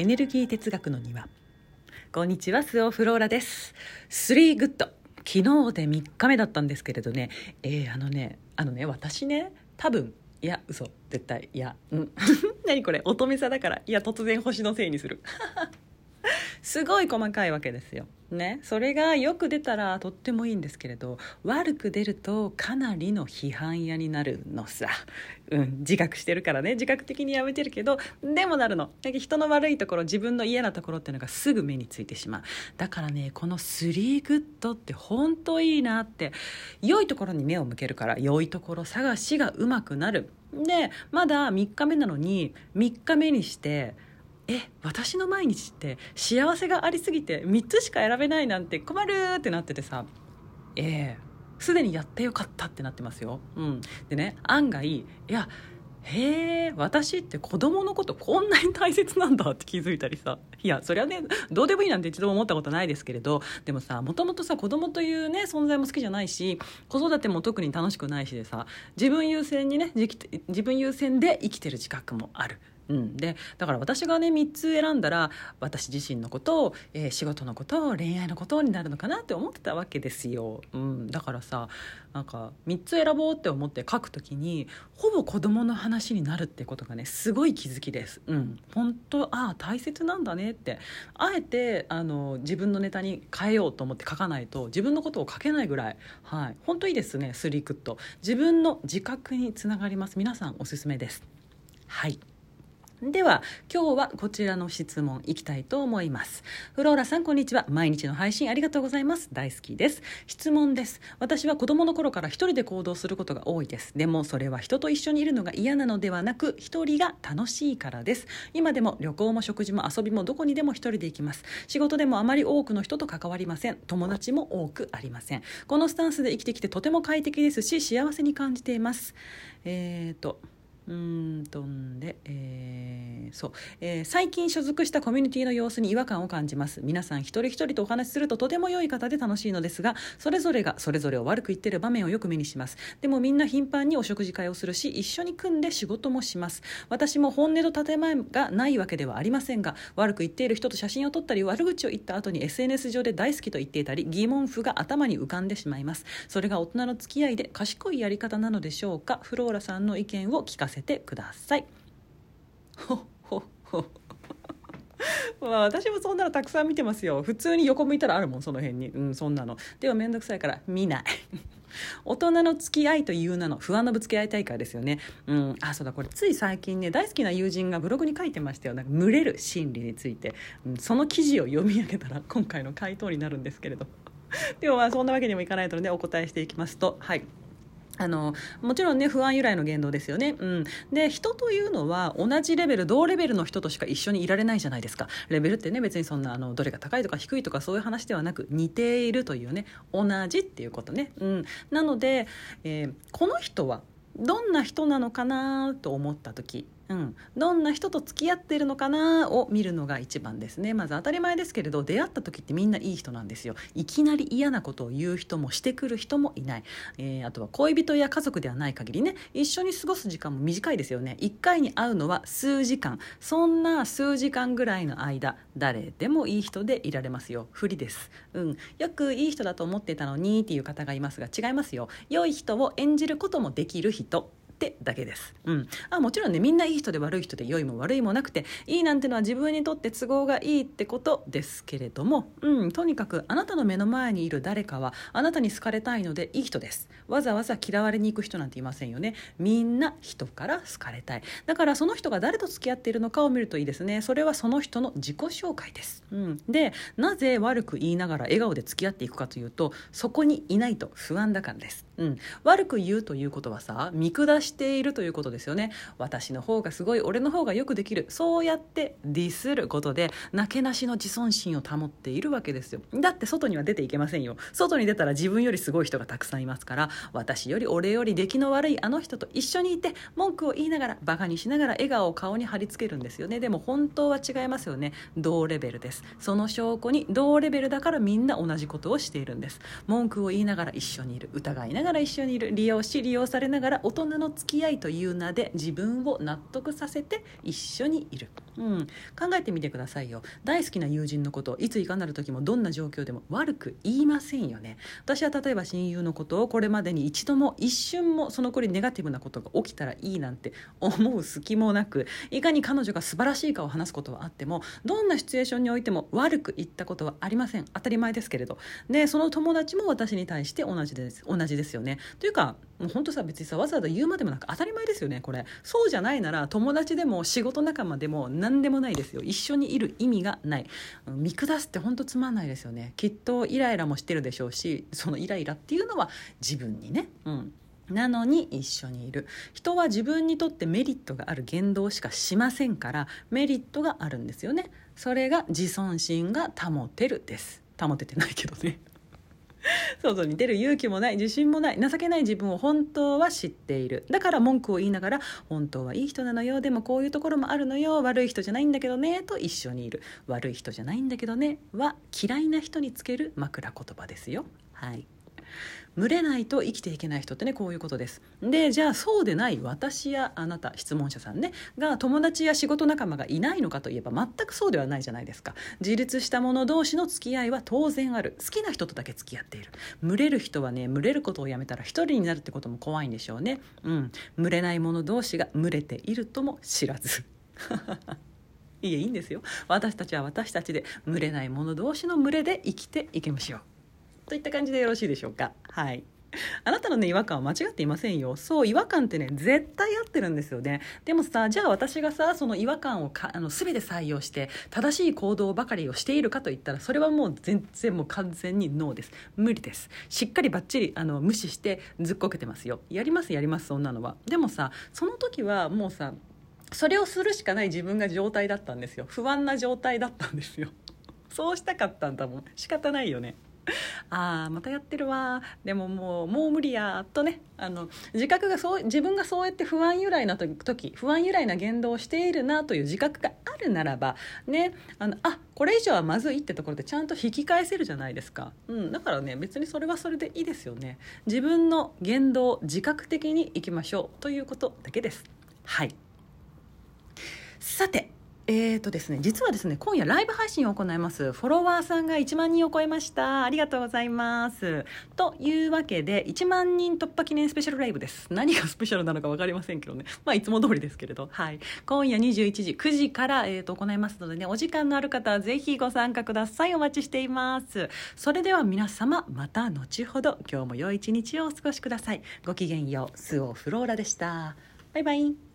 エネルギー哲学の庭。こんにちはスオフローラです。3 Good。昨日で3日目だったんですけれどね。えー、あのねあのね私ね多分いや嘘絶対いやうん。何これ乙女座だから。いや突然星のせいにする。すごい細かいわけですよ。ね、それがよく出たらとってもいいんですけれど悪く出るとかなりの批判屋になるのさ、うん、自覚してるからね。自覚的にやめてるけどでもなるの。人の悪いところ自分の嫌なところっていうのがすぐ目についてしまう。だからねこの3 Good って本当いいなって良いところに目を向けるから良いところ探しがうまくなる。でまだ3日目なのに3日目にしてえ私の毎日って幸せがありすぎて3つしか選べないなんて困るってなっててさ。ええ。すでにやってよかったってなってますよ。うん、でね案外いやへえ私って子供のことこんなに大切なんだって気づいたりさ。いやそりゃねどうでもいいなんて一度も思ったことないですけれどでもさもともとさ子供というね存在も好きじゃないし子育ても特に楽しくないしでさ自分優先にね自分優先で生きてる自覚もある。うん、でだから私がね3つ選んだら私自身のこと、えー、仕事のこと恋愛のことになるのかなって思ってたわけですよ、うん、だからさなんか3つ選ぼうって思って書くときにほぼ子供の話になるってことがねすごい気づきです。うん、本当ああ大切なんだねって。あえてあの自分のネタに変えようと思って書かないと自分のことを書けないぐらい、はい、本当いいですねスリークッド自分の自覚につながります。皆さんおすすめです。はい。では今日はこちらの質問いきたいと思います。フローラさんこんにちは。毎日の配信ありがとうございます。大好きです。質問です。私は子供の頃から一人で行動することが多いです。でもそれは人と一緒にいるのが嫌なのではなく一人が楽しいからです。今でも旅行も食事も遊びもどこにでも一人で行きます。仕事でもあまり多くの人と関わりません。友達も多くありません。このスタンスで生きてきてとても快適ですし幸せに感じています。えーとうんとんで、えー、そう、えー、最近所属したコミュニティの様子に違和感を感じます。皆さん一人一人とお話しするととても良い方で楽しいのですがそれぞれがそれぞれを悪く言ってる場面をよく目にします。でもみんな頻繁にお食事会をするし一緒に組んで仕事もします。私も本音と建前がないわけではありませんが悪く言っている人と写真を撮ったり悪口を言った後に SNS 上で大好きと言っていたり疑問符が頭に浮かんでしまいます。それが大人の付き合いで賢いやり方なのでしょうか？フローラさんの意見を聞かせせてください。ほほほ まあ私もそんなのたくさん見てますよ。普通に横向いたらあるもんその辺に。うんそんなの。でも面倒くさいから見ない。大人の付き合いという名の不安のぶつけ合い大会ですよね。うん。あそうだこれつい最近ね大好きな友人がブログに書いてましたよ。なんか群れる心理について、うん、その記事を読み上げたら今回の回答になるんですけれど。でもまあそんなわけにもいかないので、ね、お答えしていきますと。はい。あのもちろんね不安由来の言動ですよね、うん、で人というのは同じレベル同レベルの人としか一緒にいられないじゃないですか。レベルってね別にそんなあのどれが高いとか低いとかそういう話ではなく似ているというね同じっていうことね、うん、なので、えー、この人はどんな人なのかなと思った時うん、どんな人と付き合ってるのかな？を見るのが一番ですね。まず当たり前ですけれど出会った時ってみんないい人なんですよ。いきなり嫌なことを言う人もしてくる人もいない、えー、あとは恋人や家族ではない限りね。一緒に過ごす時間も短いですよね。1回に会うのは数時間。そんな数時間ぐらいの間誰でもいい人でいられますよ。不利です、うん、よくいい人だと思ってたのにっていう方がいますが違いますよ。良い人を演じることもできる人。ってだけです。うん。あ、もちろんね、みんないい人で悪い人で良いも悪いもなくて、いいなんてのは自分にとって都合がいいってことですけれども、うん、とにかくあなたの目の前にいる誰かは、あなたに好かれたいのでいい人です。わざわざ嫌われに行く人なんていませんよね。みんな人から好かれたい。だからその人が誰と付き合っているのかを見るといいですね。それはその人の自己紹介です。うん。で、なぜ悪く言いながら笑顔で付き合っていくかというと、そこにいないと不安だからです。うん。悪く言うということはさ、見下ししているということですよね。私の方がすごい俺の方がよくできる。そうやってディスることでなけなしの自尊心を保っているわけですよ。だって外には出ていけませんよ。外に出たら自分よりすごい人がたくさんいますから私より俺より出来の悪いあの人と一緒にいて文句を言いながらバカにしながら笑顔を顔に貼り付けるんですよね。でも本当は違いますよね。同レベルです。その証拠に同レベルだからみんな同じことをしているんです。文句を言いながら一緒にいる。疑いながら一緒にいる。利用し利用されながら大人の付き合いという名で自分を納得させて一緒にいる、うん、考えてみてくださいよ。大好きな友人のこといついかなる時もどんな状況でも悪く言いませんよね。私は例えば親友のことをこれまでに一度も一瞬もその子にネガティブなことが起きたらいいなんて思う隙もなくいかに彼女が素晴らしいかを話すことはあってもどんなシチュエーションにおいても悪く言ったことはありません。当たり前ですけれど。でその友達も私に対して同じです。同じですよね。というかもう本当さ別にさわざわざ言うまでもなく当たり前ですよねこれ。そうじゃないなら友達でも仕事仲間でも何でもないですよ。一緒にいる意味がない。見下すって本当つまんないですよね。きっとイライラもしてるでしょうしそのイライラっていうのは自分にね。うん。なのに一緒にいる。人は自分にとってメリットがある言動しかしませんからメリットがあるんですよね。それが自尊心が保てるです。保ててないけどね。外に出る勇気もない自信もない情けない自分を本当は知っている。だから文句を言いながら本当はいい人なのよでもこういうところもあるのよ悪い人じゃないんだけどねと一緒にいる。悪い人じゃないんだけどねは嫌いな人につける枕言葉ですよ。はい。群れないと生きていけない人ってねこういうことです。でじゃあそうでない私やあなた質問者さんねが友達や仕事仲間がいないのかといえば全くそうではないじゃないですか。自立した者同士の付き合いは当然ある。好きな人とだけ付き合っている。群れる人はね群れることをやめたら一人になるってことも怖いんでしょうね。うん。群れない者同士が群れているとも知らず。いえいいんですよ。私たちは私たちで群れない者同士の群れで生きていきましょう。といった感じでよろしいでしょうか。はい。あなたのね違和感は間違っていませんよ。そう違和感ってね絶対合ってるんですよね。でもさじゃあ私がさその違和感をかあの全て採用して正しい行動ばかりをしているかといったらそれはもう全然もう完全にノーです。無理です。しっかりばっちりあの無視してずっこけてますよ。やりますやりますそんなのは。でもさその時はもうさそれをするしかない自分が状態だったんですよ。不安な状態だったんですよ。そうしたかったんだもん。仕方ないよね。ああまたやってるわ。でももうもう無理やとね。あの自覚がそう自分がそうやって不安由来な時不安由来な言動をしているなという自覚があるならばね。あのあこれ以上はまずいってところでちゃんと引き返せるじゃないですか、うん、だからね別にそれはそれでいいですよね。自分の言動自覚的にいきましょうということだけです。はい。さてえーとですね、実はですね今夜ライブ配信を行います。フォロワーさんが1万人を超えました。ありがとうございます。というわけで1万人突破記念スペシャルライブです。何がスペシャルなのか分かりませんけどね。まあいつも通りですけれど。はい。今夜21時9時から、えーと、行いますのでねお時間のある方はぜひご参加ください。お待ちしています。それでは皆様また後ほど。今日も良い一日をお過ごしください。ごきげんよう。スオフローラでした。バイバイ。